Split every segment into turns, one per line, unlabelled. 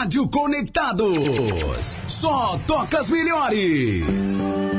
Rádio Conectados. Só toca as melhores.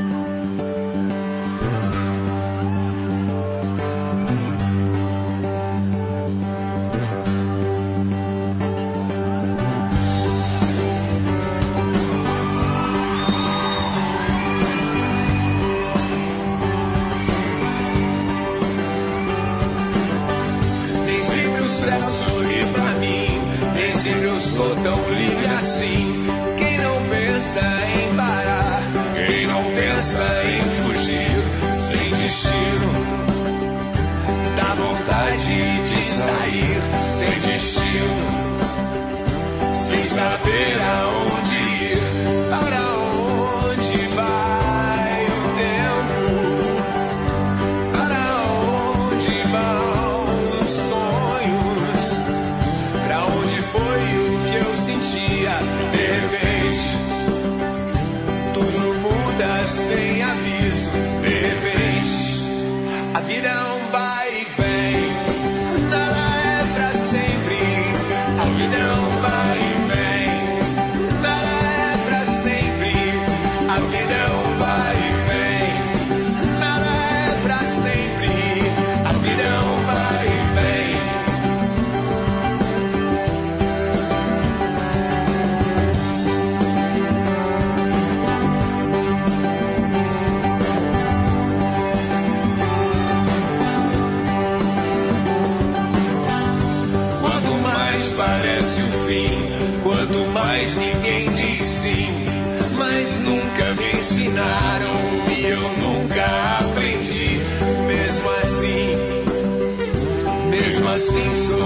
assim
sou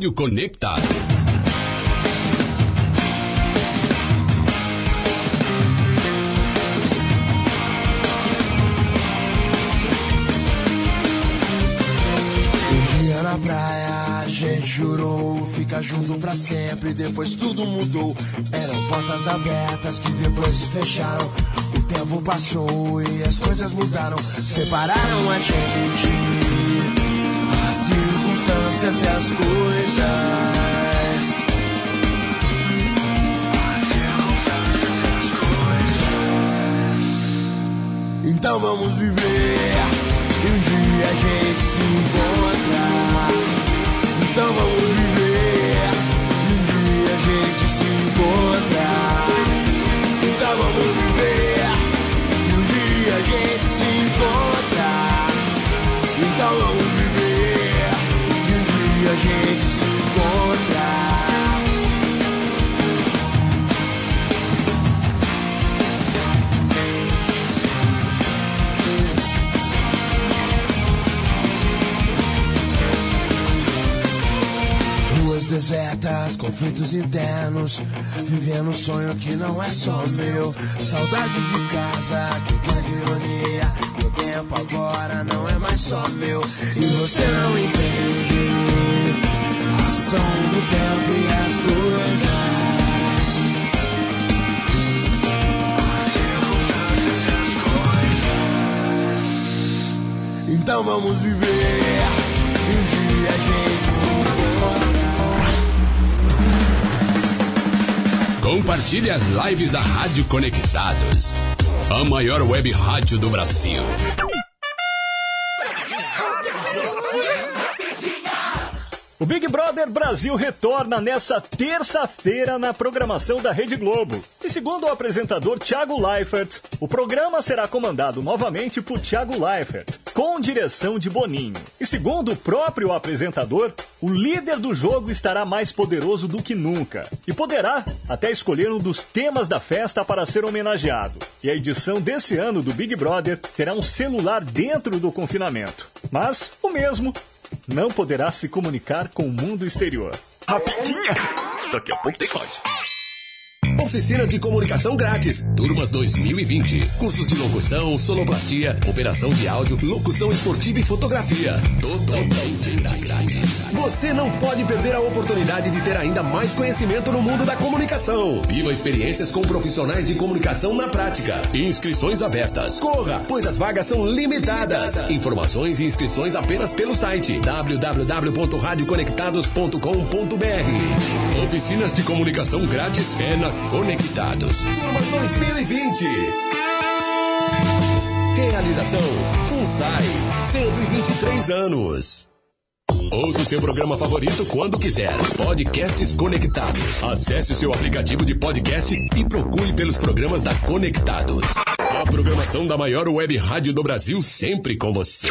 Rádio
Um dia na praia, a gente jurou ficar junto pra sempre. Depois tudo mudou. Eram portas abertas que depois se fecharam. O tempo passou e as coisas mudaram. Separaram a gente coincidências e as coisas. Então vamos viver. E um dia a gente se encontra. Então vamos desertas, conflitos internos. Vivendo um sonho que não é só meu. Saudade de casa, que grande ironia. Meu tempo agora não é mais só meu. E você não entende a ação do tempo e as coisas. Então vamos viver.
Compartilhe as lives da Rádio Conectados. A maior web rádio do Brasil.
O Big Brother Brasil retorna nessa terça-feira na programação da Rede Globo. E segundo o apresentador Thiago Leifert, o programa será comandado novamente por Thiago Leifert, com direção de Boninho. E segundo o próprio apresentador, o líder do jogo estará mais poderoso do que nunca e poderá até escolher um dos temas da festa para ser homenageado. E a edição desse ano do Big Brother terá um celular dentro do confinamento. Mas o mesmo não poderá se comunicar com o mundo exterior. Rapidinha! Daqui a pouco tem mais.
Oficinas de comunicação grátis. Turmas 2020. Cursos de locução, sonoplastia, operação de áudio, locução esportiva e fotografia. Totalmente grátis. Você não pode perder a oportunidade de ter ainda mais conhecimento no mundo da comunicação. Viva experiências com profissionais de comunicação na prática. Inscrições abertas. Corra, pois as vagas são limitadas. Informações e inscrições apenas pelo site www.radioconectados.com.br. Oficinas de comunicação grátis é na Conectados. Turmas 2020. Realização FUNSAI, 123 anos. Ouça o seu programa favorito quando quiser. Podcasts Conectados. Acesse o seu aplicativo de podcast e procure pelos programas da Conectados. A programação da maior web rádio do Brasil sempre com você.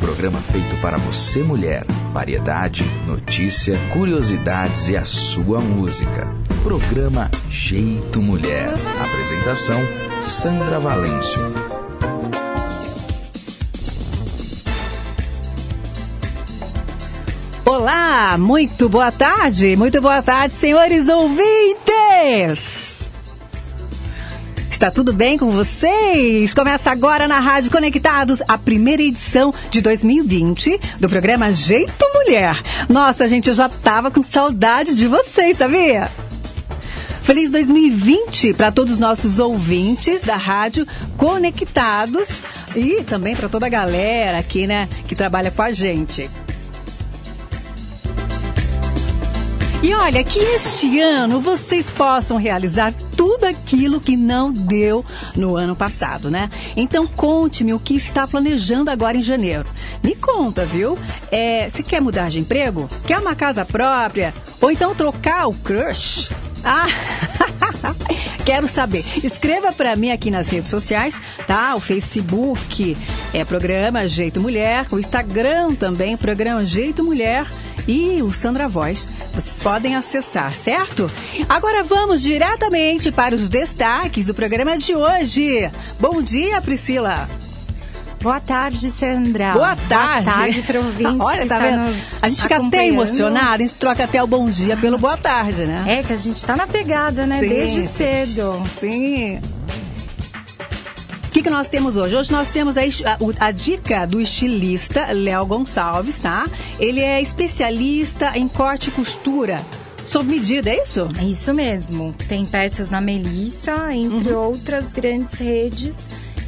Programa feito para você, mulher. Variedade, notícia, curiosidades e a sua música. Programa Jeito Mulher. Apresentação: Sandra Valêncio.
Olá, muito boa tarde, muito boa tarde, senhores ouvintes. Está tudo bem com vocês? Começa agora na Rádio Conectados a primeira edição de 2020 do programa Jeito Mulher. Nossa, gente, eu já tava com saudade de vocês, sabia? Feliz 2020 para todos os nossos ouvintes da Rádio Conectados e também para toda a galera aqui, né, que trabalha com a gente. E olha, que este ano vocês possam realizar tudo aquilo que não deu no ano passado, né? Então conte-me o que está planejando agora em janeiro. Me conta, viu? É, você quer mudar de emprego? Quer uma casa própria? Ou então trocar o crush? Ah, quero saber. Escreva para mim aqui nas redes sociais, tá? O Facebook é programa Jeito Mulher, o Instagram também, programa Jeito Mulher e o Sandra Voz. Vocês podem acessar, certo? Agora vamos diretamente para os destaques do programa de hoje. Bom dia, Priscila.
Boa tarde, Sandra.
Boa tarde.
Boa tarde para ouvinte.
Olha, tá
está
vendo? A gente fica até emocionada, a gente troca até o bom dia pelo boa tarde, né?
É que a gente está na pegada, né?
Sim.
Desde cedo.
Sim. O que, que nós temos hoje? Hoje nós temos a, a- a dica do estilista Léo Gonçalves, tá? Ele é especialista em corte e costura. Sob medida, é isso?
É isso mesmo. Tem peças na Melissa, entre
Uhum.
outras grandes redes.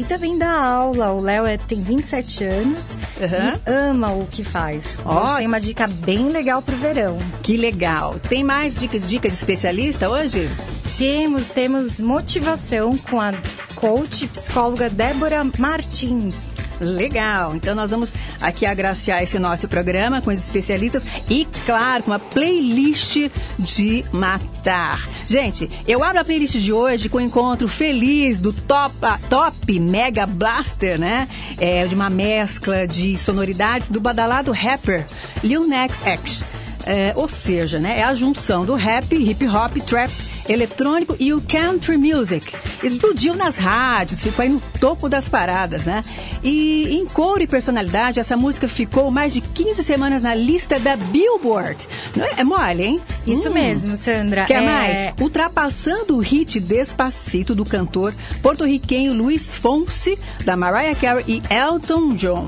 E também dá aula. O Léo é, tem 27 anos
Aham.
e ama o que faz.
Ó.
Hoje tem uma dica bem legal pro verão.
Que legal. Tem mais dica, dica de especialista hoje?
Temos, temos motivação com a coach psicóloga Débora Martins.
Legal. Então nós vamos aqui agraciar esse nosso programa com os especialistas e, claro, com uma playlist de matar. Gente, eu abro a playlist de hoje com o encontro feliz do Top, ah, top Mega Blaster, né? É de uma mescla de sonoridades do badalado rapper Lil Nas X. É, ou seja, né, é a junção do rap, hip hop, trap, eletrônico e o country music. Explodiu nas rádios, ficou aí no topo das paradas, né? E em cor e personalidade, essa música ficou mais de 15 semanas na lista da Billboard. Não é, é mole, hein?
Isso
Hum.
mesmo, Sandra.
Quer
É,
mais? Ultrapassando o hit Despacito do cantor porto-riquenho Luiz Fonsi, da Mariah Carey e Elton John.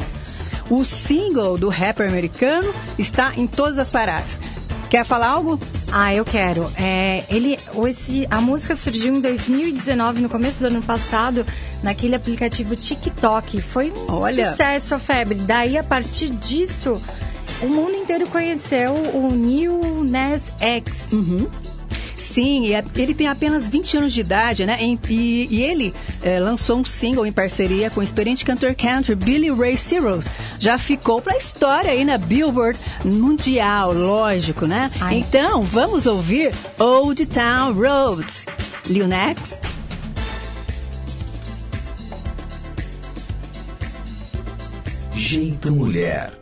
O single do rapper americano está em todas as paradas. Quer falar algo?
Ah, eu quero. É, ele, esse, a música surgiu em 2019, no começo do ano passado, naquele aplicativo TikTok. Foi um
Olha.
sucesso a febre. Daí, a partir disso, o mundo inteiro conheceu o New Nas X.
Sim, é- ele tem apenas 20 anos de idade, né? E, e ele eh, lançou um single em parceria com o experiente cantor country Billy Ray Cyrus. Já ficou pra história aí na Billboard Mundial, lógico, né?
Ai.
Então, vamos ouvir Old Town Roads. Lil Nas?
Jeito Mulher.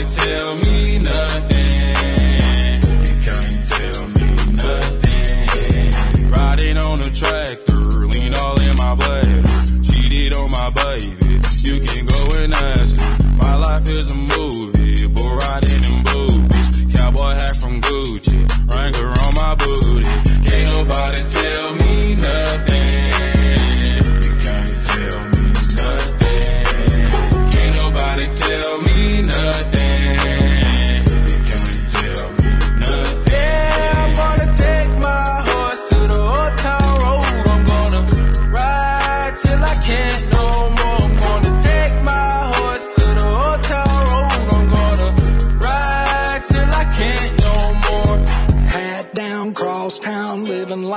Nobody tell me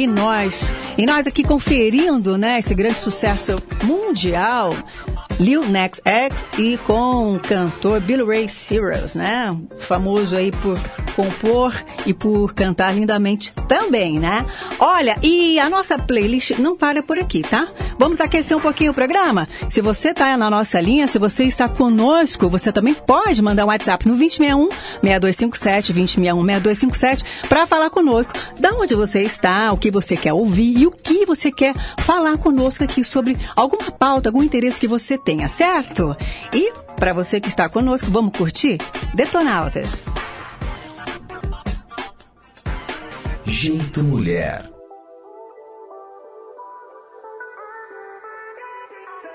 E nós? E nós aqui conferindo, né, esse grande sucesso mundial. Lil Nas X e com o cantor Billy Ray Cyrus, né? Famoso aí por compor e por cantar lindamente também, né? Olha, e a nossa playlist não para por aqui, tá? Vamos aquecer um pouquinho o programa? Se você tá na nossa linha, se você está conosco, você também pode mandar um WhatsApp no 2061 6257 2061 6257 para falar conosco da onde você está, o que você quer ouvir e o que você quer falar conosco aqui sobre alguma pauta, algum interesse que você tenha, certo? E para você que está conosco, vamos curtir Detonautas.
Jeito Mulher.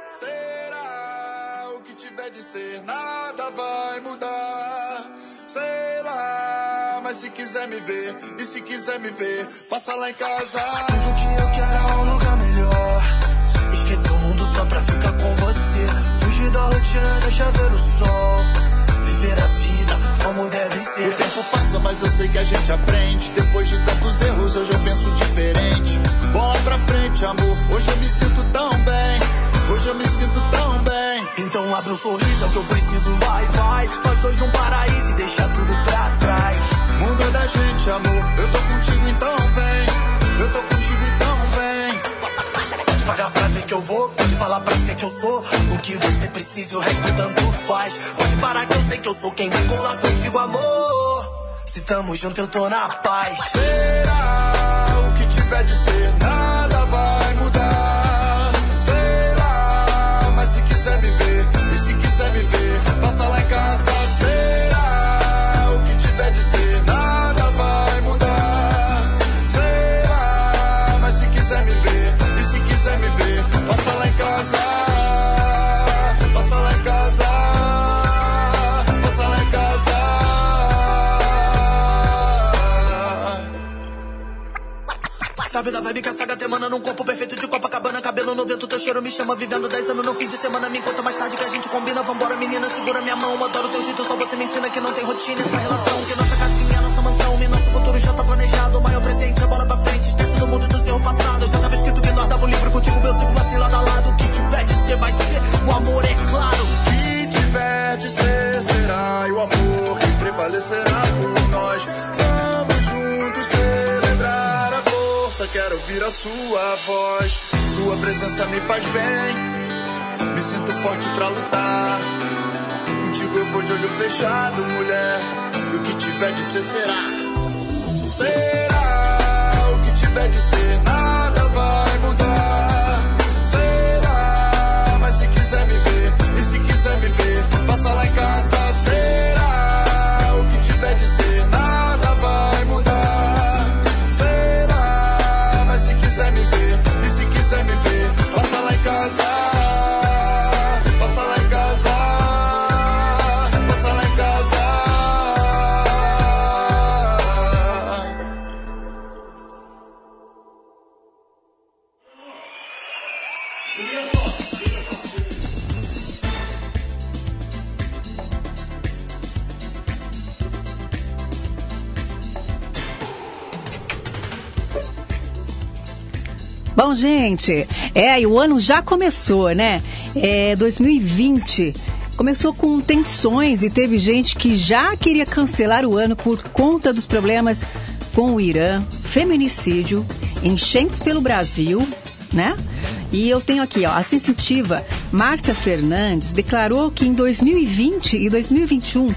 Será o que tiver de ser, nada vai mudar. Sei lá, mas se quiser me ver, e se quiser me ver, passa lá em casa.
Tudo que eu quero é um lugar melhor. Esquecer o mundo só pra ficar com você. Fugir da rotina, deixa ver o sol. Viver a vida como deve ser.
O tempo passa, mas eu sei que a gente aprende. Depois de tantos erros, hoje eu penso diferente. Bola pra frente, amor. Hoje eu me sinto tão bem. Hoje eu me sinto tão bem.
Então abre um sorriso, é o que eu preciso, vai, vai. Nós dois num paraíso e deixa tudo pra trás.
Muda da gente, amor. Eu tô contigo, então vem. Eu tô contigo, então vem.
Pode pagar pra ver que eu vou, pode falar pra ser que eu sou. O que você precisa, o resto tanto faz. Pode parar que eu sei que eu sou quem vai colar contigo, amor. Se tamo junto, eu tô na paz.
Será o que tiver de ser, nada
Sabe da vibe que a saga te emana num corpo perfeito de Copacabana Cabelo no vento, teu cheiro me chama Vivendo 10 anos no fim de semana Me conta mais tarde que a gente combina Vambora menina, segura minha mão Adoro teu jeito, só você me ensina que não tem rotina Essa relação, que nossa casinha, nossa mansão E nosso futuro já tá planejado O maior presente é bola pra frente Esquece do mundo do seu passado Já tava escrito que nós dava um livro contigo Eu sigo assim lado a lado O que tiver de ser vai ser O amor é claro
O que tiver de ser, será. E o amor que prevalecerá por nós. Força. Quero ouvir a sua voz. Sua presença me faz bem. Me sinto forte pra lutar. Contigo eu vou de olho fechado, mulher. E o que tiver de ser, será. Será o que tiver de ser, nada
gente, é, e o ano já começou, né? É 2020. Começou com tensões e teve gente que já queria cancelar o ano por conta dos problemas com o Irã, feminicídio, enchentes pelo Brasil, né? E eu tenho aqui, ó, a sensitiva Márcia Fernandes declarou que em 2020 e 2021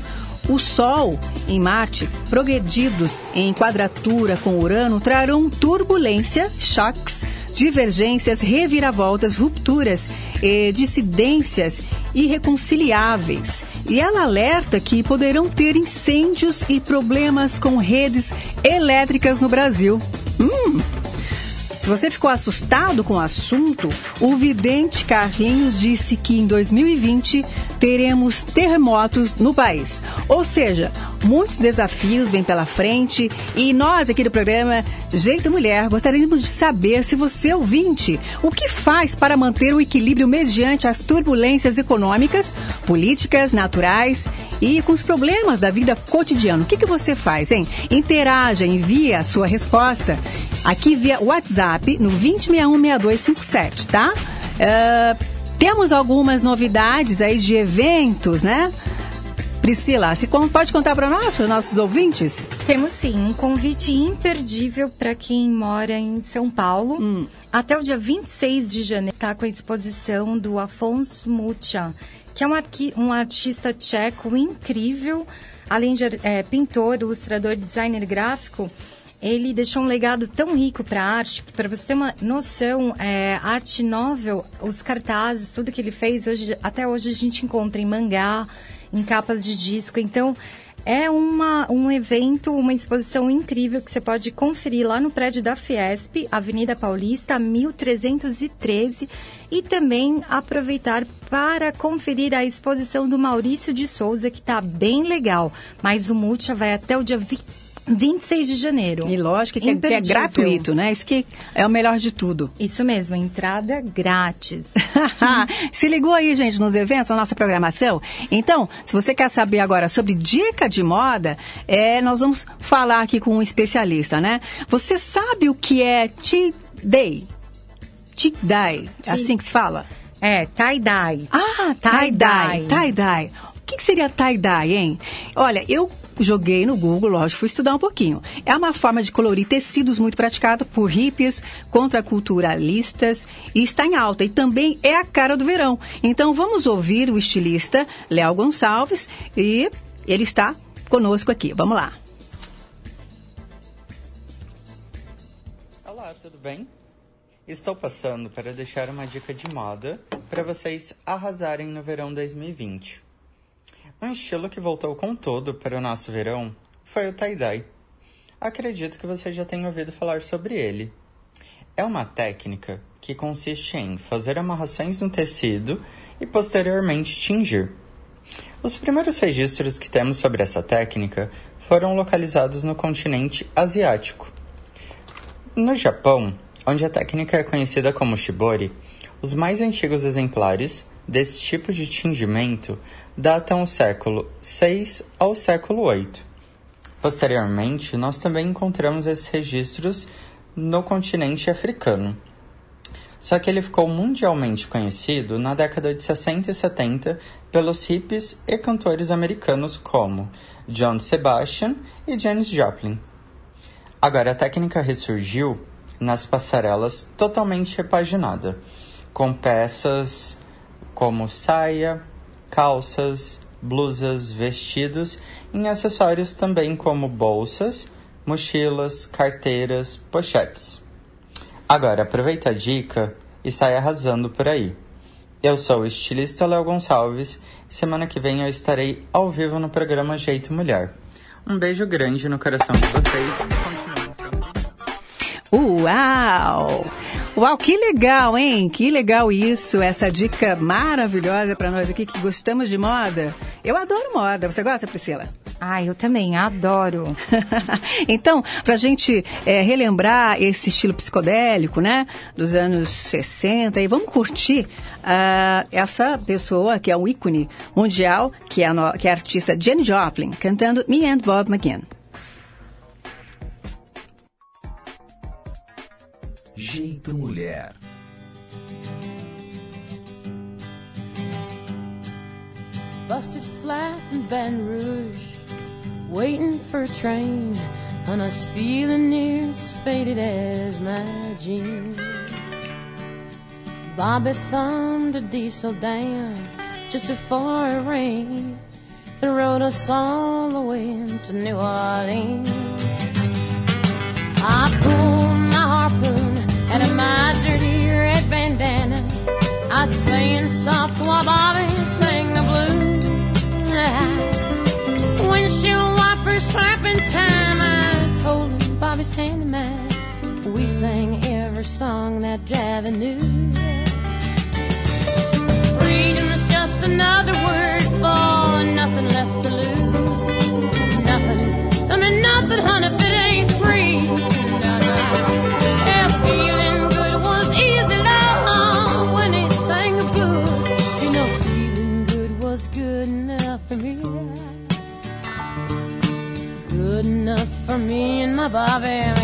o Sol em Marte, progredidos em quadratura com Urano, trarão turbulência, choques, divergências, reviravoltas, rupturas, eh, dissidências irreconciliáveis. E ela alerta que poderão ter incêndios e problemas com redes elétricas no Brasil. Hum, se você ficou assustado com o assunto, o vidente Carlinhos disse que em 2020 teremos terremotos no país. Ou seja, muitos desafios vêm pela frente e nós aqui do programa Jeito Mulher gostaríamos de saber se você ouvinte, o que faz para manter o equilíbrio mediante as turbulências econômicas, políticas, naturais e com os problemas da vida cotidiana. O que, que você faz, hein? Interaja, envie a sua resposta aqui via WhatsApp no 20616257, tá? Uh, temos algumas novidades aí de eventos, né? Priscila, você pode contar para nós, para os nossos ouvintes?
Temos sim um convite imperdível para quem mora em São Paulo. Até o dia 26 de janeiro está com a exposição do Afonso Mucha, que é um, um artista tcheco incrível, além de eh, pintor, ilustrador designer gráfico. Ele deixou um legado tão rico para a arte, para você ter uma noção, é, arte novel, os cartazes, tudo que ele fez, hoje, até hoje a gente encontra em mangá, em capas de disco. Então, é uma, um evento, uma exposição incrível que você pode conferir lá no prédio da Fiesp, Avenida Paulista, 1313, e também aproveitar para conferir a exposição do Maurício de Souza, que está bem legal. Mas o Multia vai até o dia 20 26 de janeiro.
E lógico que é, que é gratuito, né? Isso que é o melhor de tudo.
Isso mesmo, entrada grátis.
Se ligou aí, gente, nos eventos, na nossa programação? Então, se você quer saber agora sobre dica de moda, é, nós vamos falar aqui com um especialista, né? Você sabe o que é Tea-Day? Tea-Day,
Tea-
assim que se fala?
É, tie-dye.
Ah,
tie-dye.
Tie-dye. O que, que seria tie-dye, hein? Olha, eu joguei no Google, lógico, fui estudar um pouquinho. É uma forma de colorir tecidos muito praticada por hippies, contraculturalistas e está em alta. E também é a cara do verão. Então vamos ouvir o estilista Léo Gonçalves e ele está conosco aqui. Vamos lá.
Olá, tudo bem? Estou passando para deixar uma dica de moda para vocês arrasarem no verão 2020. Um estilo que voltou com todo para o nosso verão foi o tie-dye. Acredito que você já tenha ouvido falar sobre ele. É uma técnica que consiste em fazer amarrações no tecido e posteriormente tingir. Os primeiros registros que temos sobre essa técnica foram localizados no continente asiático. No Japão, onde a técnica é conhecida como shibori, os mais antigos exemplares desse tipo de tingimento datam o século VI ao século VIII. Posteriormente, nós também encontramos esses registros no continente africano. Só que ele ficou mundialmente conhecido na década de 60 e 70 pelos hippies e cantores americanos como John Sebastian e Janis Joplin. Agora a técnica ressurgiu nas passarelas totalmente repaginada, com peças como saia, calças, blusas, vestidos e acessórios também como bolsas, mochilas, carteiras, pochetes. Agora aproveita a dica e sai arrasando por aí. Eu sou o estilista Léo Gonçalves e semana que vem eu estarei ao vivo no programa Jeito Mulher. Um beijo grande no coração de vocês e continuem sendo
Uau! Uau, que legal, hein? Que legal isso, essa dica maravilhosa para nós aqui que gostamos de moda. Eu adoro moda. Você gosta, Priscila?
Ah, eu também adoro.
então, para a gente é, relembrar esse estilo psicodélico, né, dos anos 60, e vamos curtir ah, essa pessoa que é um ícone mundial, que é a, no- que é a artista Jenny Joplin, cantando Me and Bob McGinn.
Jeito Mulher.
Busted flat in Baton Rouge, waiting for a train, and us feeling near as faded as my jeans. Bobby thumbed a diesel down just before it rained. It rode us all the way to New Orleans. I pulled my harpoon out of my dirty red bandana. I was playing soft while Bobby sang the blues. Windshield wipers slapping time. I was holding Bobby's hand in mine. We sang every song that Javi knew. Freedom is just another word for nothing left to lose. Me and my Bobby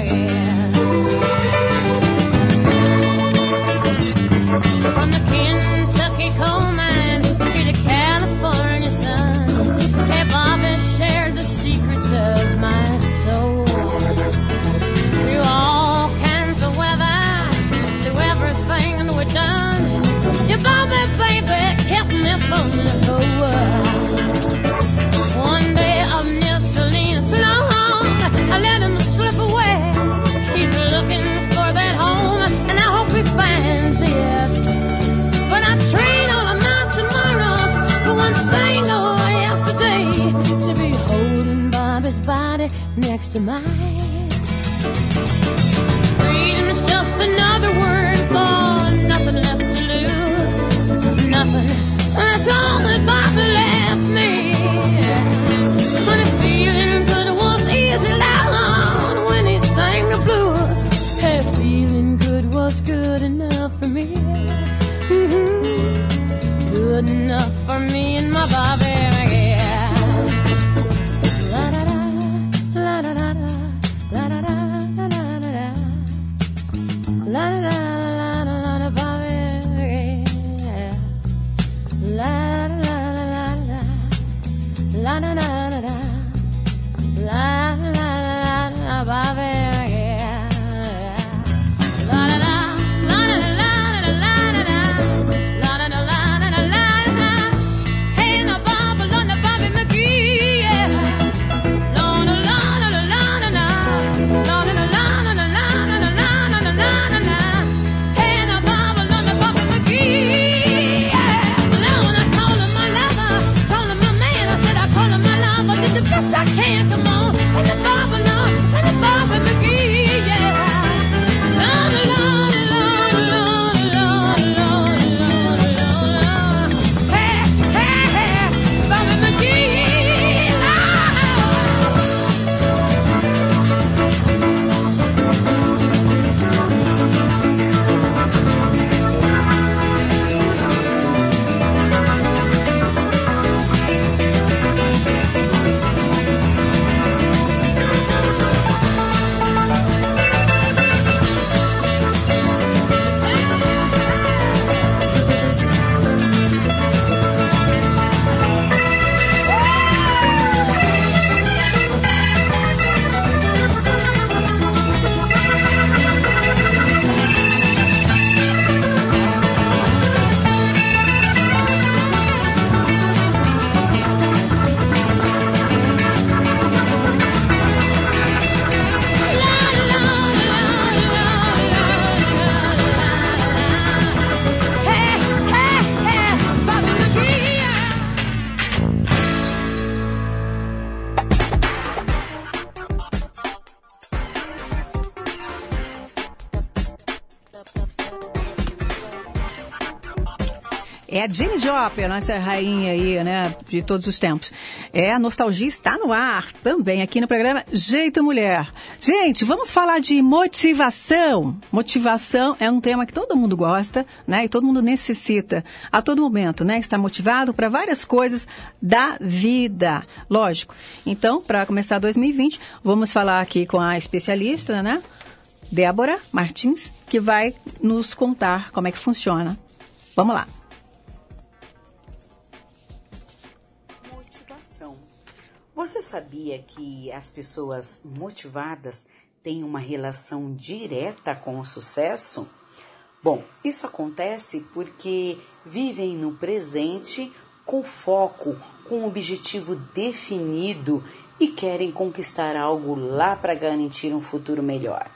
a Jenny Joplin, nossa rainha aí, né, de todos os tempos. É, a nostalgia está no ar também aqui no programa Jeito Mulher. Gente, vamos falar de motivação. Motivação é um tema que todo mundo gosta, né, e todo mundo necessita a todo momento, né, está motivado para várias coisas da vida. Lógico. Então, para começar 2020, vamos falar aqui com a especialista, né, Débora Martins, que vai nos contar como é que funciona. Vamos lá.
Você sabia que as pessoas motivadas têm uma relação direta com o sucesso? Bom, isso acontece porque vivem no presente com foco, com um objetivo definido e querem conquistar algo lá para garantir um futuro melhor.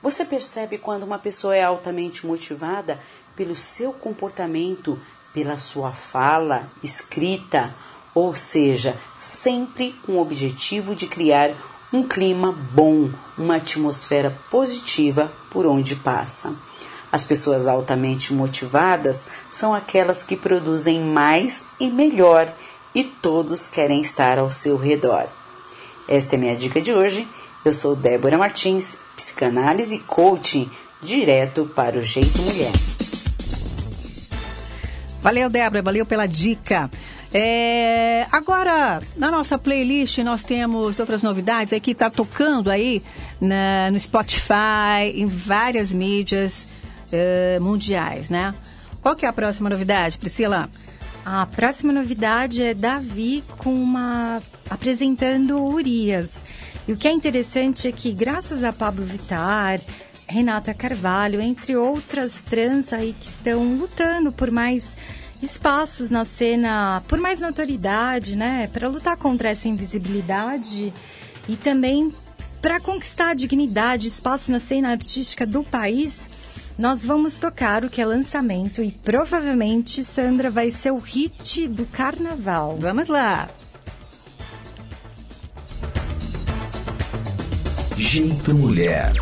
Você percebe quando uma pessoa é altamente motivada pelo seu comportamento, pela sua fala, escrita, ou seja, sempre com o objetivo de criar um clima bom, uma atmosfera positiva por onde passa. As pessoas altamente motivadas são aquelas que produzem mais e melhor e todos querem estar ao seu redor. Esta é minha dica de hoje. Eu sou Débora Martins, psicanálise e coaching direto para o Jeito Mulher.
Valeu, Débora, valeu pela dica. É, agora, na nossa playlist, nós temos outras novidades aí que está tocando aí na- no Spotify, em várias mídias eh, mundiais, né? Qual que é a próxima novidade, Priscila?
A próxima novidade é Davi com uma apresentando Urias. E o que é interessante é que graças a Pablo Vittar, Renata Carvalho, entre outras trans aí que estão lutando por mais espaços na cena, por mais notoriedade, né, para lutar contra essa invisibilidade e também para conquistar dignidade, espaço na cena artística do país. Nós vamos tocar o que é lançamento e provavelmente, Sandra, vai ser o hit do carnaval.
Vamos lá!
Jeito Mulher.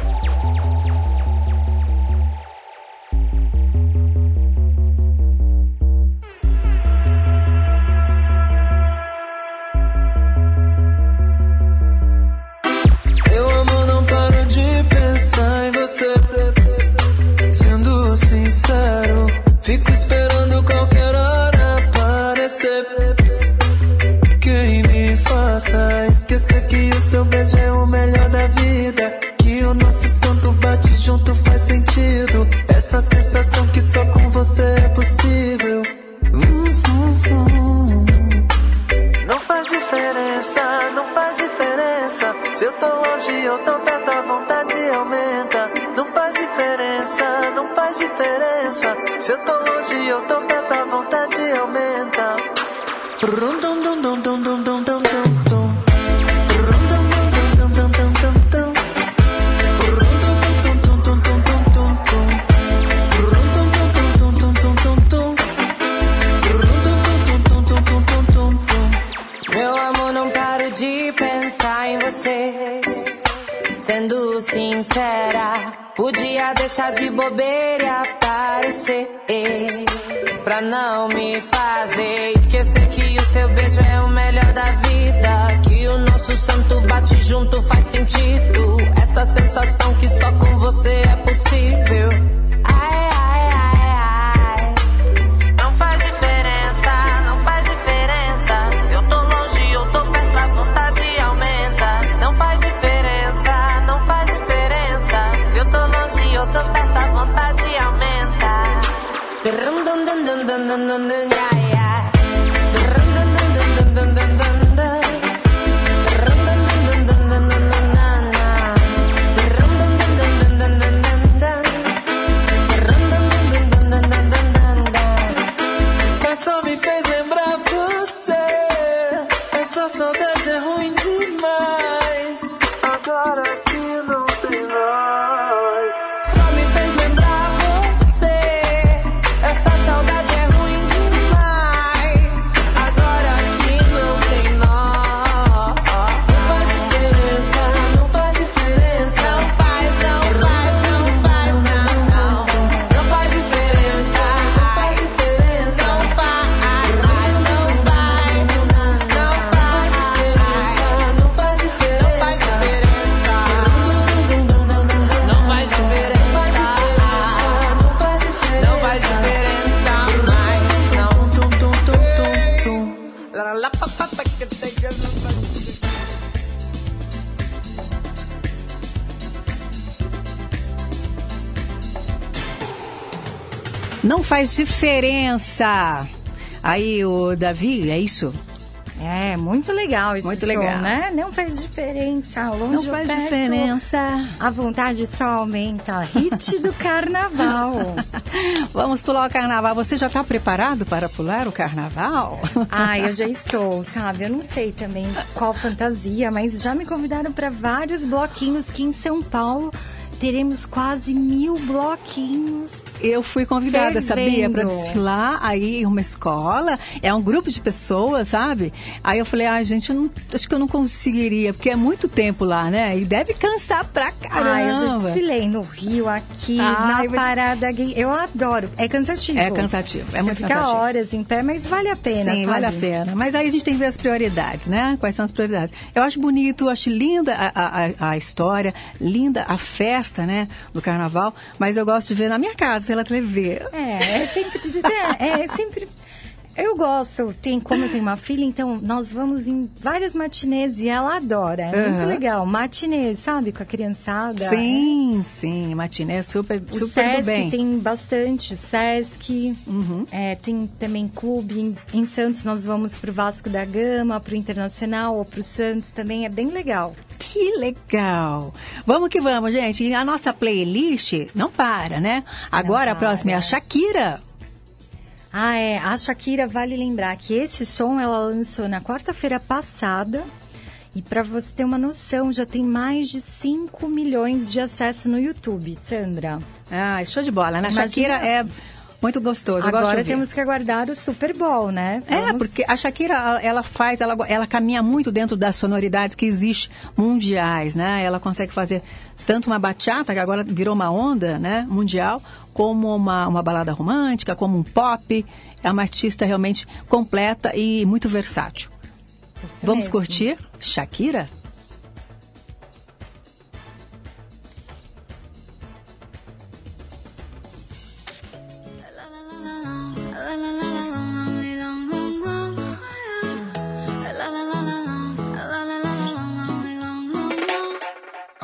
Você. Sendo sincero, fico esperando qualquer hora aparecer. Quem me faça esquecer que o seu beijo é o melhor da vida. Que o nosso santo bate junto faz sentido. Essa sensação que só com você é possível. Uh, uh, uh. Não faz diferença, não faz diferença. Se eu tô longe ou tô perto, diferença. Se eu tô longe ou tô perto, a vontade aumenta. Rum, dum, dum, dum, dum, dum, dum, dum, dum,
sincera, podia deixar de bobeira e aparecer. Pra não me fazer esquecer que o seu beijo é o melhor da vida. Que o nosso santo bate junto faz sentido. Essa sensação que só com você é possível.
Essa saudade é ruim demais. Agora que
faz diferença.
Aí o Davi, é isso?
É, muito legal esse
Muito
som,
legal.
né? Não faz diferença, longe
Não faz
perto,
diferença.
A vontade só aumenta. Hit do carnaval.
Vamos pular o carnaval. Você já está preparado para pular o carnaval?
Ah, eu já estou, sabe? Eu não sei também qual fantasia, mas já me convidaram para vários bloquinhos que em São Paulo teremos quase mil bloquinhos.
Eu fui convidada, sabia, para
Fervendo.
desfilar aí em uma escola. É um grupo de pessoas, sabe? Aí eu falei, ah, gente, eu não- acho que eu não conseguiria, porque é muito tempo lá, né? E deve cansar pra caramba.
Ah, eu já desfilei no Rio, aqui,
Ai,
na
mas-
parada gay. Eu adoro. É cansativo.
É cansativo, é
Você
muito
fica
cansativo.
horas em pé, mas vale a pena,
Sim,
sabe?
vale a pena. Mas aí a gente tem que ver as prioridades, né? Quais são as prioridades? Eu acho bonito, acho linda a, a- a história, linda a festa, né? Do carnaval, mas eu gosto de ver na minha casa, pela TV.
É, é sempre. É, é sempre. Eu gosto, tem, como eu tenho uma filha, então nós vamos em várias matinês e ela adora. É muito
Aham.
legal. Matinês, sabe? Com a criançada.
Sim, sim, matiné super,
O
super do
Sesc
bem.
tem bastante, o Sesc, é, tem também clube. Em, em Santos nós vamos pro Vasco da Gama, pro Internacional ou pro Santos também, é bem legal.
Que legal! Vamos que vamos, gente. A nossa playlist não para, né? Agora a próxima é a Shakira.
Ah, é. A Shakira vale lembrar que esse som ela lançou na quarta-feira passada. E para você ter uma noção, já tem mais de 5 milhões de acesso no YouTube, Sandra.
Ah, show de bola, né?
Imagina-
Shakira é Muito gostoso.
Agora temos que aguardar o Super Bowl, né?
É,
Vamos-
porque a Shakira, ela- ela faz, ela, ela caminha muito dentro das sonoridades que existem mundiais, né? Ela consegue fazer tanto uma bachata, que agora virou uma onda, né, mundial, como uma, uma balada romântica, como um pop. É uma artista realmente completa e muito versátil. Vamos
mesmo.
curtir Shakira?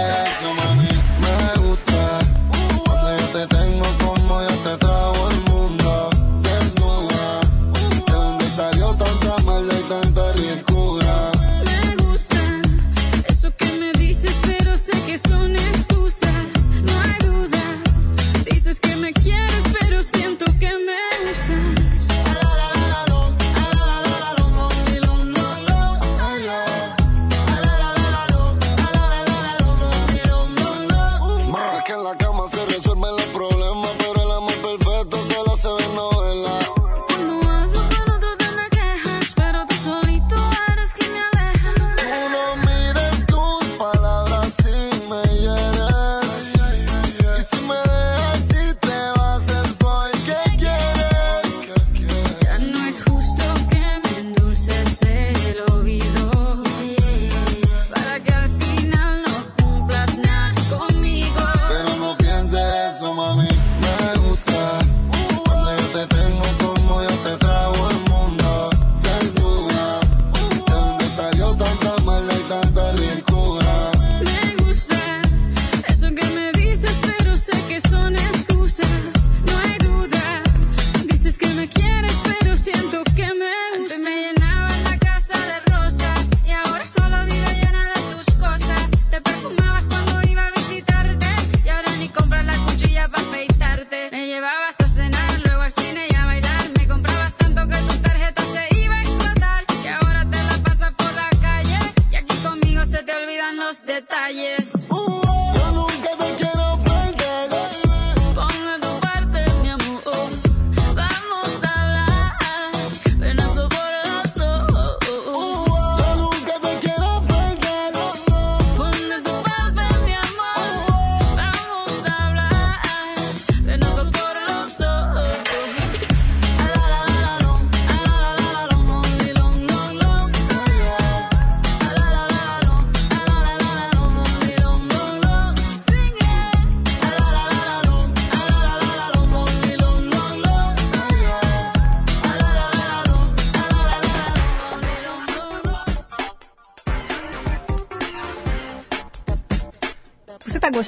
no pienses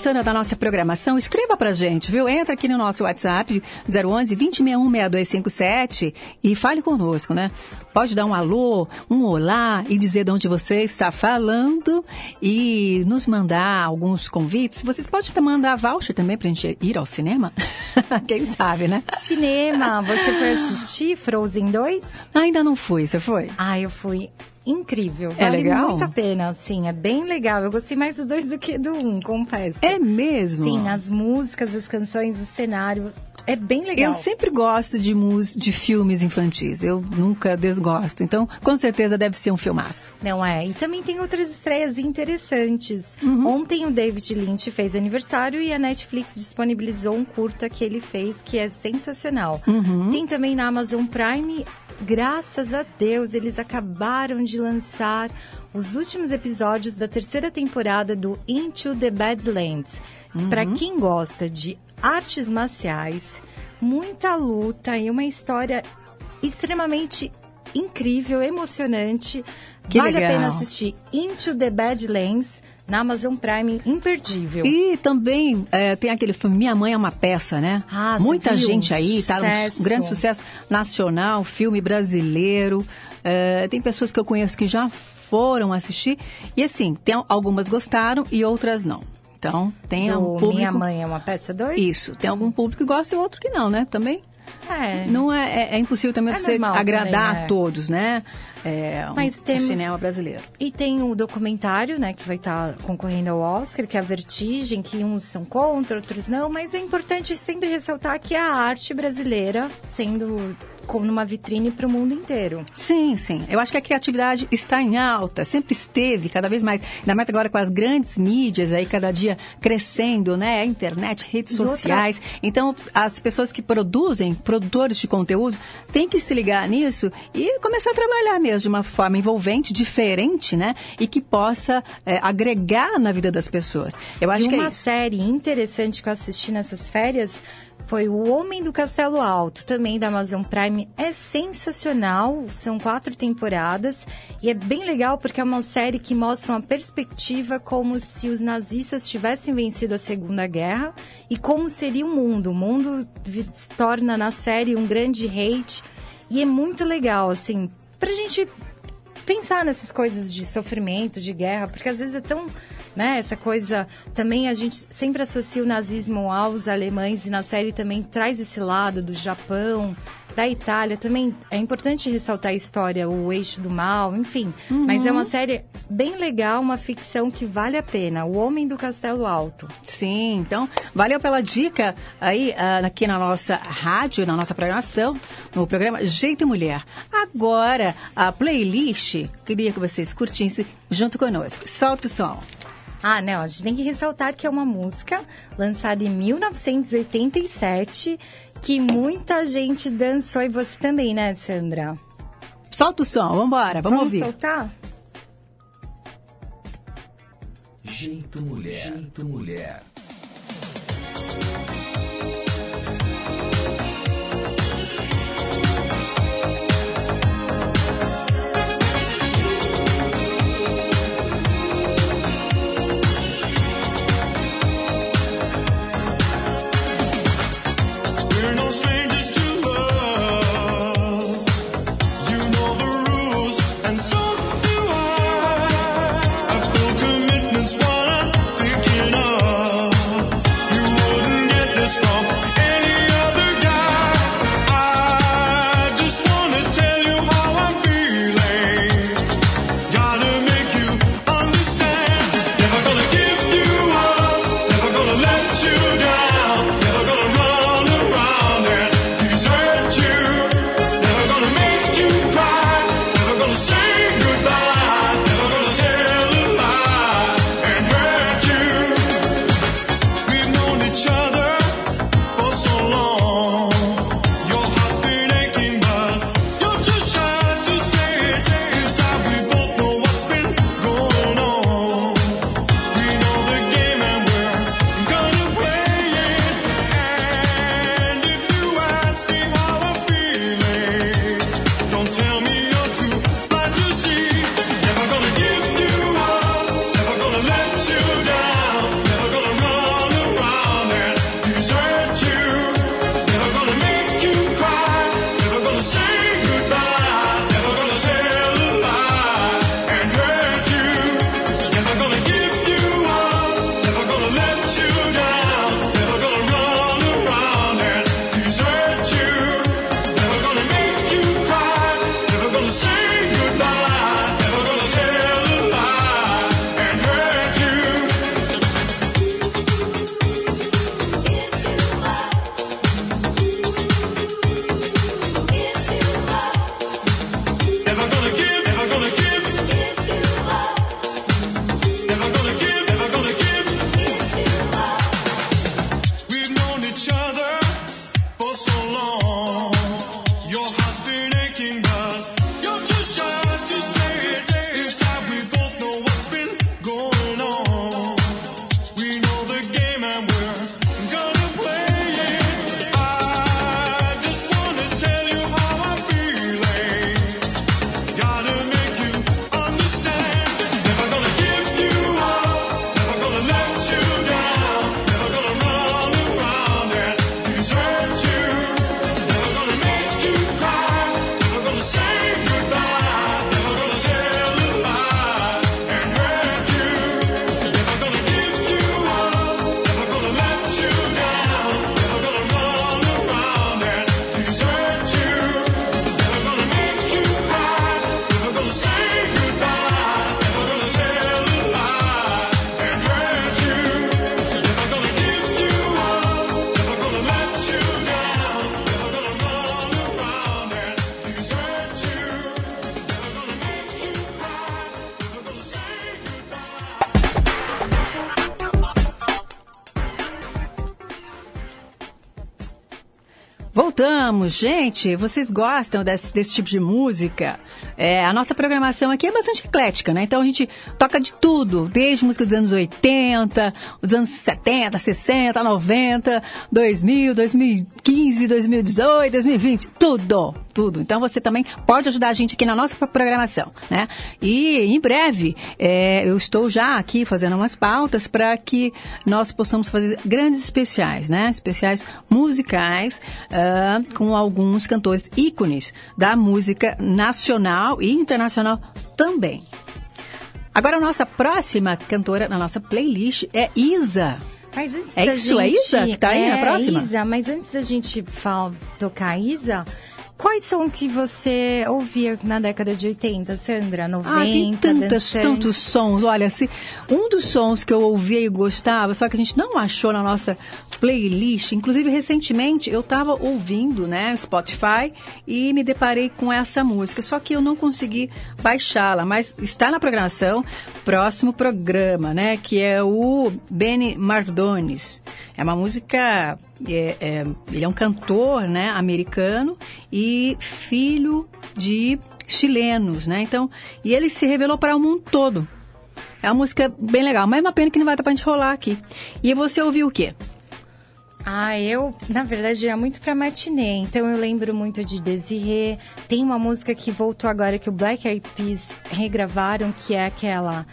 gostando da nossa programação? Escreva pra gente, viu? Entra aqui no nosso WhatsApp 011 2061 6257 e fale conosco, né? Pode dar um alô, um olá e dizer de onde você está falando e nos mandar alguns convites. Vocês podem até mandar voucher também pra gente ir ao cinema? Quem sabe, né?
Cinema, você foi assistir Frozen 2?
Ainda não fui, você foi?
Ah, eu fui. Incrível.
É
Vale
legal?
muito a pena, sim. É bem legal. Eu gostei mais do dois do que do um, confesso.
É mesmo?
Sim, as músicas, as canções, o cenário. É bem legal.
Eu sempre gosto de, mus de filmes infantis. Eu nunca desgosto. Então, com certeza deve ser um filmaço.
Não é? E também tem outras estreias interessantes.
Uhum.
Ontem o David Lynch fez aniversário e a Netflix disponibilizou um curta que ele fez que é sensacional.
Uhum.
Tem também na Amazon Prime. Graças a Deus, eles acabaram de lançar os últimos episódios da terceira temporada do Into the Badlands.
Uhum.
Para quem gosta de artes marciais, muita luta e uma história extremamente incrível, emocionante.
Que
vale
legal.
a pena assistir Into the Badlands na Amazon Prime, imperdível.
E também é, tem aquele filme Minha Mãe é uma Peça, né?
Ah,
Muita gente aí, tá? Um grande sucesso nacional, filme brasileiro. É, tem pessoas que eu conheço que já foram assistir. E assim, tem, algumas gostaram e outras não. Então, tem
Do
um público...
Minha Mãe é uma Peça 2?
Isso, tem algum público que gosta e outro que não, né? Também.
É.
Não é, é, é impossível também
É
você agradar
também,
a todos, né? É, um-
Mas temos-
o cinema brasileiro.
E tem o documentário, né, que vai estar concorrendo ao Oscar, que é a Vertigem, que uns são contra, outros não, mas é importante sempre ressaltar que é a arte brasileira sendo como numa vitrine para o mundo inteiro.
Sim, sim. Eu acho que a criatividade está em alta, sempre esteve, cada vez mais. Ainda mais agora com as grandes mídias aí, cada dia crescendo, né? Internet, redes
E outra-
sociais. Então, as pessoas que produzem, produtores de conteúdo, têm que se ligar nisso e começar a trabalhar mesmo de uma forma envolvente, diferente, né? E que possa é, agregar na vida das pessoas. Eu acho
e
que
uma
é
série interessante que eu assisti nessas férias foi O Homem do Castelo Alto, também da Amazon Prime. É sensacional, são quatro temporadas e é bem legal porque é uma série que mostra uma perspectiva como se os nazistas tivessem vencido a Segunda Guerra e como seria o mundo. O mundo se torna na série um grande hate e é muito legal, assim, pra gente pensar nessas coisas de sofrimento, de guerra, porque às vezes é tão, né, essa coisa, também a gente sempre associa o nazismo aos alemães e na série também traz esse lado do Japão, da Itália, também é importante ressaltar a história, o eixo do mal, enfim,
Uhum.
mas é uma série bem legal, uma ficção que vale a pena, O Homem do Castelo Alto.
Sim, então, valeu pela dica aí ah, aqui na nossa rádio, na nossa programação, no programa Jeito e Mulher. Agora, a playlist, queria que vocês curtissem junto conosco. Solta o som.
Ah, não, a gente tem que ressaltar que é uma música lançada em 1987, que muita gente dançou e você também, né, Sandra?
Solta o som, vambora, vamos, ouvir.
soltar?
Jeito mulher. Jeito mulher.
Gente. Vocês gostam desse, desse tipo de música? É, a nossa programação aqui é bastante eclética, né? Então a gente toca de tudo, desde música dos anos 80, dos anos 70, 60, 90, 2000, 2015, 2018, 2020, tudo, tudo. Então você também pode ajudar a gente aqui na nossa programação, né? E em breve é, eu estou já aqui fazendo umas pautas para que nós possamos fazer grandes especiais, né? Especiais musicais ah, com alguns cantores ícones da música nacional e internacional também. Agora a nossa próxima cantora na nossa playlist é Isa.
Mas antes
É
da
isso, é
gente,
Isa que tá aí na
é,
próxima?
Isa, mas antes da gente fal- tocar Isa, quais são que você ouvia na década de 80, Sandra? 90,
Ah, tem tantas,
dançante?
tantos sons. Olha, se um dos sons que eu ouvia e gostava, só que a gente não achou na nossa playlist, inclusive recentemente eu estava ouvindo, né, Spotify e me deparei com essa música, só que eu não consegui baixá-la, mas está na programação, próximo programa, né, que é o Benny Mardones. É uma música, é, é, ele é um cantor, né, americano e filho de chilenos, né? Então, e ele se revelou para o mundo todo. É uma música bem legal, mas é uma pena que não vai dar pra gente rolar aqui. E você ouviu o quê?
Ah, eu, na verdade, ia muito pra matinê, então eu lembro muito de Desirê. Tem uma música que voltou agora que o Black Eyed Peas regravaram, que é aquela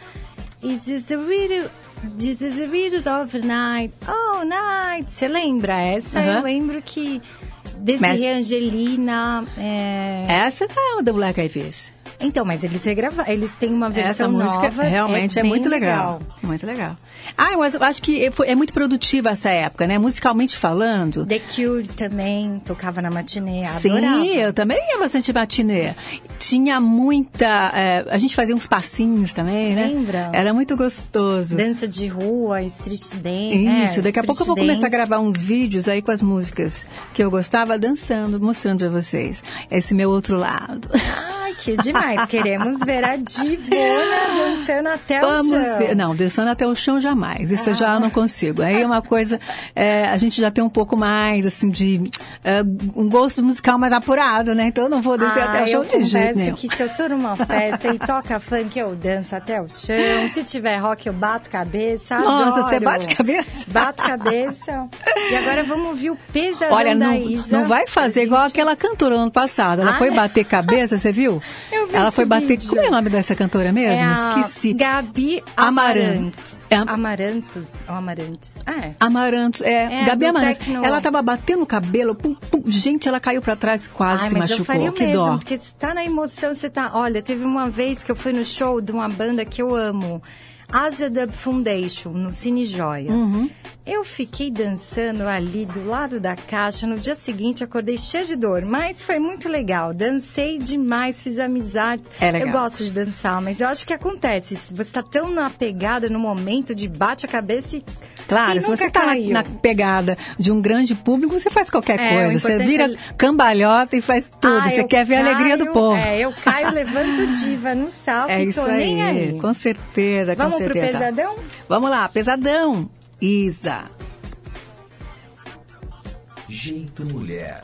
Is this a riddle? This is a riddle of the night. Oh, night. Você lembra essa? Eu lembro que Desirê, Angelina... É...
Essa é a do Black Eyed Peas.
Então, mas eles regravaram, eles têm uma versão
Essa música
nova.
realmente é,
bem
muito legal. Muito legal. Ah, mas eu acho que é muito produtiva essa época, né? Musicalmente falando.
The Cure também tocava na matinê, adorava.
Sim, eu também ia bastante matinê. Tinha muita. é, a gente fazia uns passinhos também, né?
Lembra?
Era muito gostoso.
Dança de rua, street dance.
Isso,
é,
daqui a pouco eu vou começar a gravar uns vídeos aí com as músicas que eu gostava dançando, mostrando pra vocês esse meu outro lado.
Ai, que demais. Queremos ver a Divona dançando até o
Vamos
chão.
ver. Não, dançando até o chão jamais. Isso eu
Ah.
já não consigo. Aí é uma coisa. é, a gente já tem um pouco mais, assim, de. é, um gosto musical mais apurado, né? Então eu não vou descer até o chão
Ah, eu
de jeito nenhum.
que se eu tô numa festa e toca funk, eu danço até o chão. Se tiver rock, eu bato cabeça.
Nossa,
adoro.
você bate cabeça?
Bato cabeça. E agora vamos ouvir o pesadão
Olha,
da
não,
Isa.
não vai fazer igual aquela cantora ano passado. Ela
Ah,
foi
é?
bater cabeça, você viu?
Eu vi
Ela foi bater.
vídeo.
Como é o nome dessa cantora mesmo?
É
Esqueci.
Gabi
Amaranto.
Amaranto.
É.
Amarantos? Ou Amarantes? Ah, é.
Amarantos, é,
É,
Gabi Amarantos.
Tecno.
Ela tava batendo o cabelo, pum, pum, gente, ela caiu pra trás quase
Ai,
se
mas eu
machucou.
faria
que
mesmo,
dó.
porque você tá na emoção, você tá... Olha, teve uma vez que eu fui no show de uma banda que eu amo. Asia Dub Foundation, no Cine Joia.
Uhum.
Eu fiquei dançando ali do lado da caixa. No dia seguinte, acordei cheia de dor, mas foi muito legal. Dancei demais, fiz amizades.
É legal.
Eu gosto de dançar, mas eu acho que acontece. Se você tá tão na pegada no momento de bate a cabeça e.
Claro, se você
nunca
tá na,
caiu?
na pegada de um grande público, você faz qualquer
É,
coisa. Você vira
é-
cambalhota e faz tudo.
Ah,
você quer ver a alegria do
caio-
povo.
É, eu caio, levanto diva no salto
É isso
tô nem aí.
Com certeza, com
Vamos pro pesadão?
Vamos lá, pesadão. Isa.
Jeito Mulher.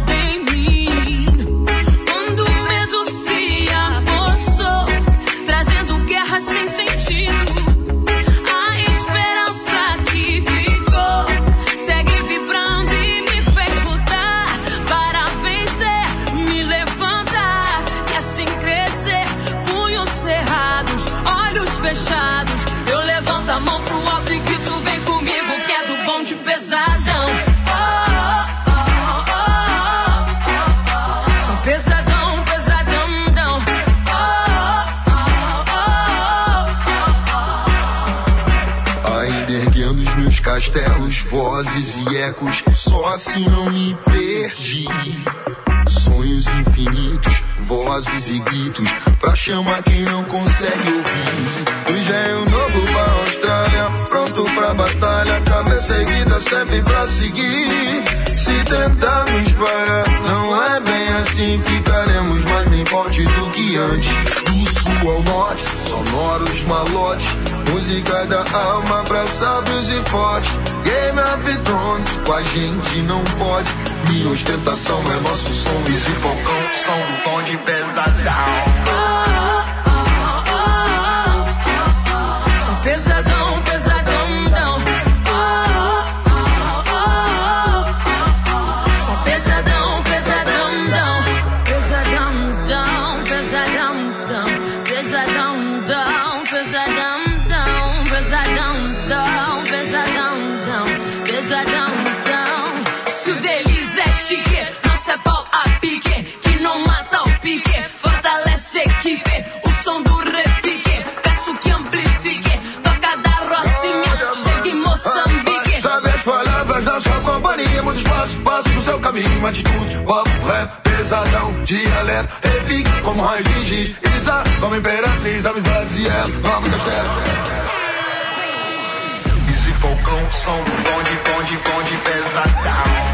vozes e ecos. Só assim não me perdi. Sonhos infinitos, vozes e gritos. Pra chamar quem não consegue ouvir. Engenho novo pra Austrália, pronto pra batalha. Cabeça erguida sempre pra seguir. Se tentarmos parar, não é bem assim. Ficaremos mais bem forte do que antes. Do sul ao norte, sonoros malotes. Música da alma pra sábios e fortes. Game of Thrones, com a gente não pode. Minha ostentação é nosso som. Easy Falcão, som do tom de pesadão. Companhia, muito espaço, passo no seu caminho, atitude, papo, rap, pesadão, dialeto, repique, como raio de giz, Isa, como imperatriz, amizades e ela, nome da Easy Falcão, som bonde, bonde, bonde, pesadão.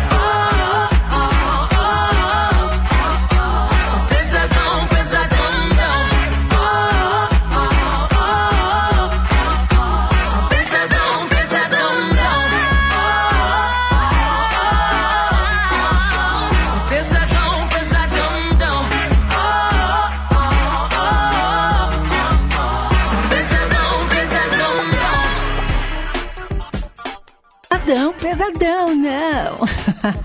Pesadão,
não.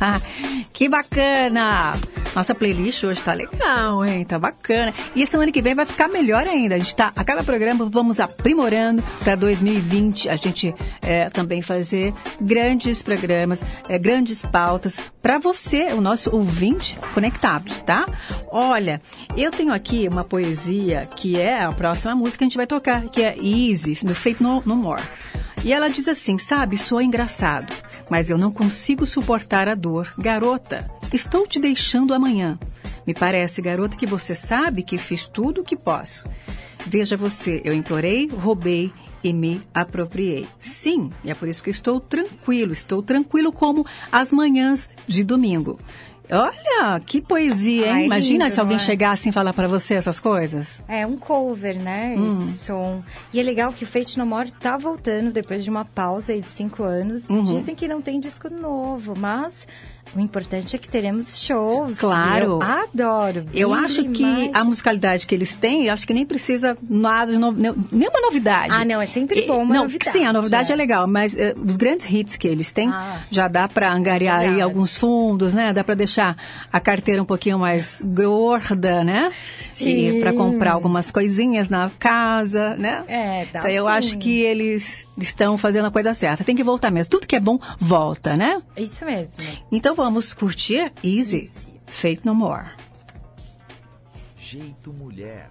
que bacana. Nossa playlist hoje tá legal, hein? Tá bacana. E semana que vem vai ficar melhor ainda. A gente tá, a cada programa vamos aprimorando para 2020. A gente é, também fazer grandes programas, é, grandes pautas para você, o nosso ouvinte conectado, tá? Olha, eu tenho aqui uma poesia que é a próxima música que a gente vai tocar, que é Easy, do Fate No, no More. E ela diz assim: Sabe, sou engraçado, mas eu não consigo suportar a dor. Garota, estou te deixando amanhã. Me parece, garota, que você sabe que fiz tudo o que posso. Veja você, eu implorei, roubei e me apropriei. Sim, e é por isso que estou tranquilo, estou tranquilo como as manhãs de domingo. Olha, que poesia, hein?
Ai,
Imagina
lindo,
se alguém
é?
chegar assim e falar pra você essas coisas.
É um cover, né?
Hum.
Esse som. E é legal que o Fate No More tá voltando depois de uma pausa aí de cinco anos.
Uhum.
Dizem que não tem disco novo, mas o importante é que teremos shows.
Claro.
Eu adoro.
Eu acho que a musicalidade que eles têm, eu acho que nem precisa nada de no, ne- nenhuma novidade.
Ah, não, é sempre bom uma
não,
novidade,
Sim, a novidade é,
é.
legal, mas eh, os grandes hits que eles têm
Ah.
já dá para angariar aí
Verdade.
alguns fundos, né? Dá para deixar a carteira um pouquinho mais gorda, né?
Sim.
para comprar algumas coisinhas na casa, né?
É, dá
Então eu
sim.
acho que eles estão fazendo a coisa certa. Tem que voltar mesmo. Tudo que é bom volta, né?
Isso mesmo.
Então vamos curtir Easy, Fate No More.
Jeito Mulher.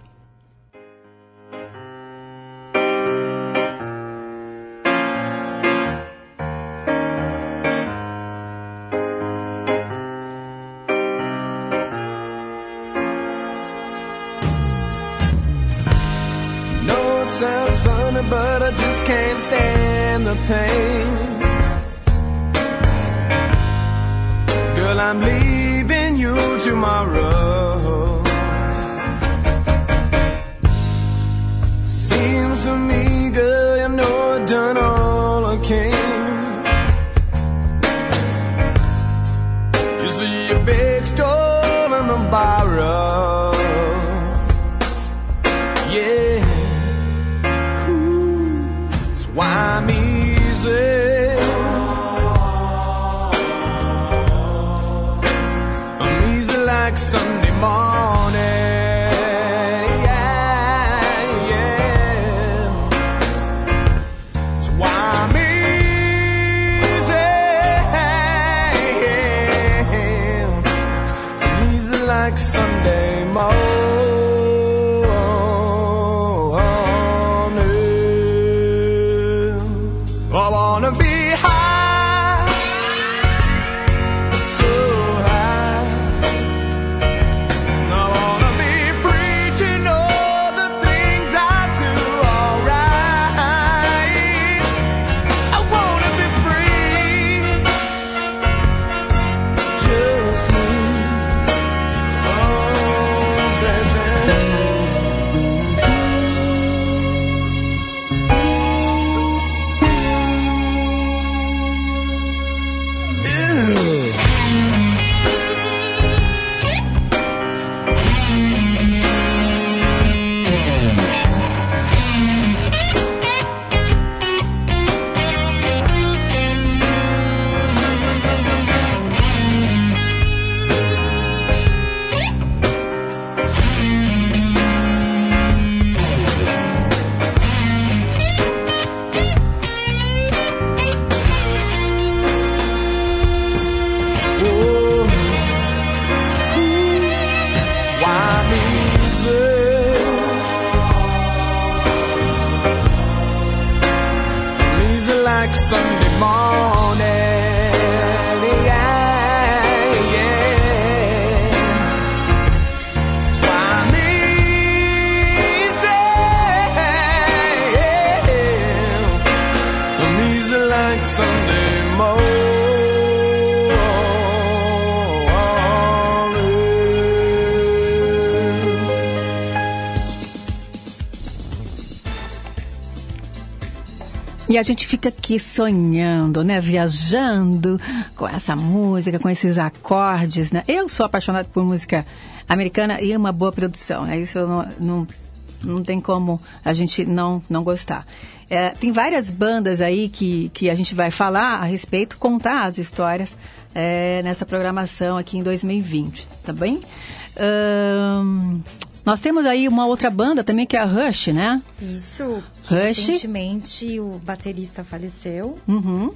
but I just can't stand the pain. Girl, I'm leaving you tomorrow. Seems to me, girl, you know I've done all I can. You see, you big stolen and borrow. Like Sunday like Sunday.
E a gente fica aqui sonhando, né? Viajando com essa música, com esses acordes, né? Eu sou apaixonada por música americana e uma boa produção, né? Isso eu não, não, não tem como a gente não, não gostar. É, tem várias bandas aí que, que a gente vai falar a respeito, contar as histórias é, nessa programação aqui em 2020, tá bem? Nós temos aí uma outra banda também que é a Rush, né?
Isso,
Rush.
recentemente o baterista faleceu.
Uhum.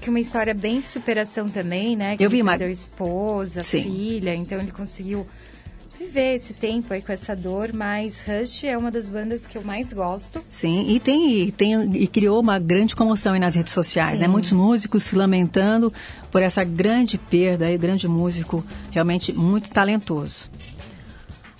Que uma história bem de superação também, né? Que
Eu vi
ele
uma-
perdeu esposa,
Sim.
filha, então ele conseguiu viver esse tempo aí com essa dor, mas Rush é uma das bandas que eu mais gosto.
Sim, e tem, e tem e criou uma grande comoção aí nas redes sociais, né?
Sim.
Muitos músicos se lamentando por essa grande perda aí, grande músico, realmente muito talentoso.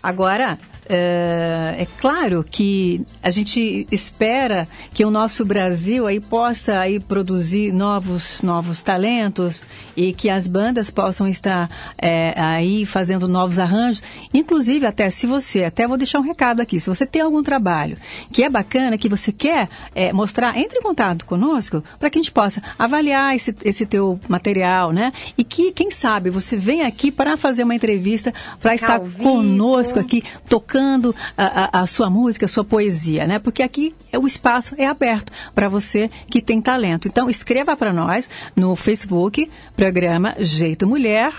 Agora, é, é claro que a gente espera que o nosso Brasil aí possa aí produzir novos novos talentos e que as bandas possam estar é, aí fazendo novos arranjos. Inclusive, até se você, até vou deixar um recado aqui, se você tem algum trabalho que é bacana, que você quer é, mostrar, entre em contato conosco para que a gente possa avaliar esse, esse teu material, né? E que, quem sabe, você vem aqui para fazer uma entrevista, para estar conosco aqui, tocando a, a- a sua música, a sua poesia, né? Porque aqui é o espaço é aberto para você que tem talento. Então, escreva para nós no Facebook, programa Jeito Mulher.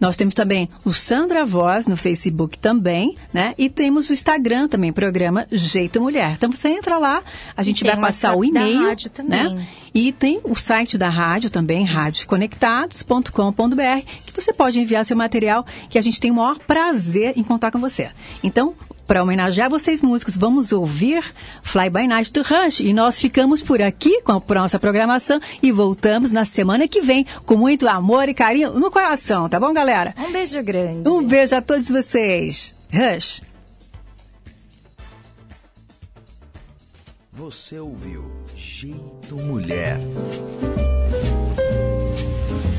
Nós temos também o Sandra Voz no Facebook também, né? E temos o Instagram também, programa Jeito Mulher. Então você entra lá, a gente vai passar o e-mail, né? E tem o site da rádio também, radioconectados.com.br, que você pode enviar seu material, que a gente tem o maior prazer em contar com você. Então, para homenagear vocês músicos, vamos ouvir Fly By Night do Rush. E nós ficamos por aqui com a nossa programação e voltamos na semana que vem com muito amor e carinho no coração, tá bom, galera?
Um beijo grande.
Um beijo a todos vocês. Rush.
Você ouviu Jeito Mulher.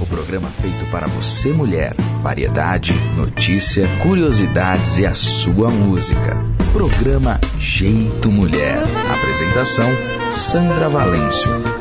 O programa feito para você, mulher. Variedade, notícia, curiosidades e a sua música. Programa Jeito Mulher. Apresentação: Sandra Valêncio.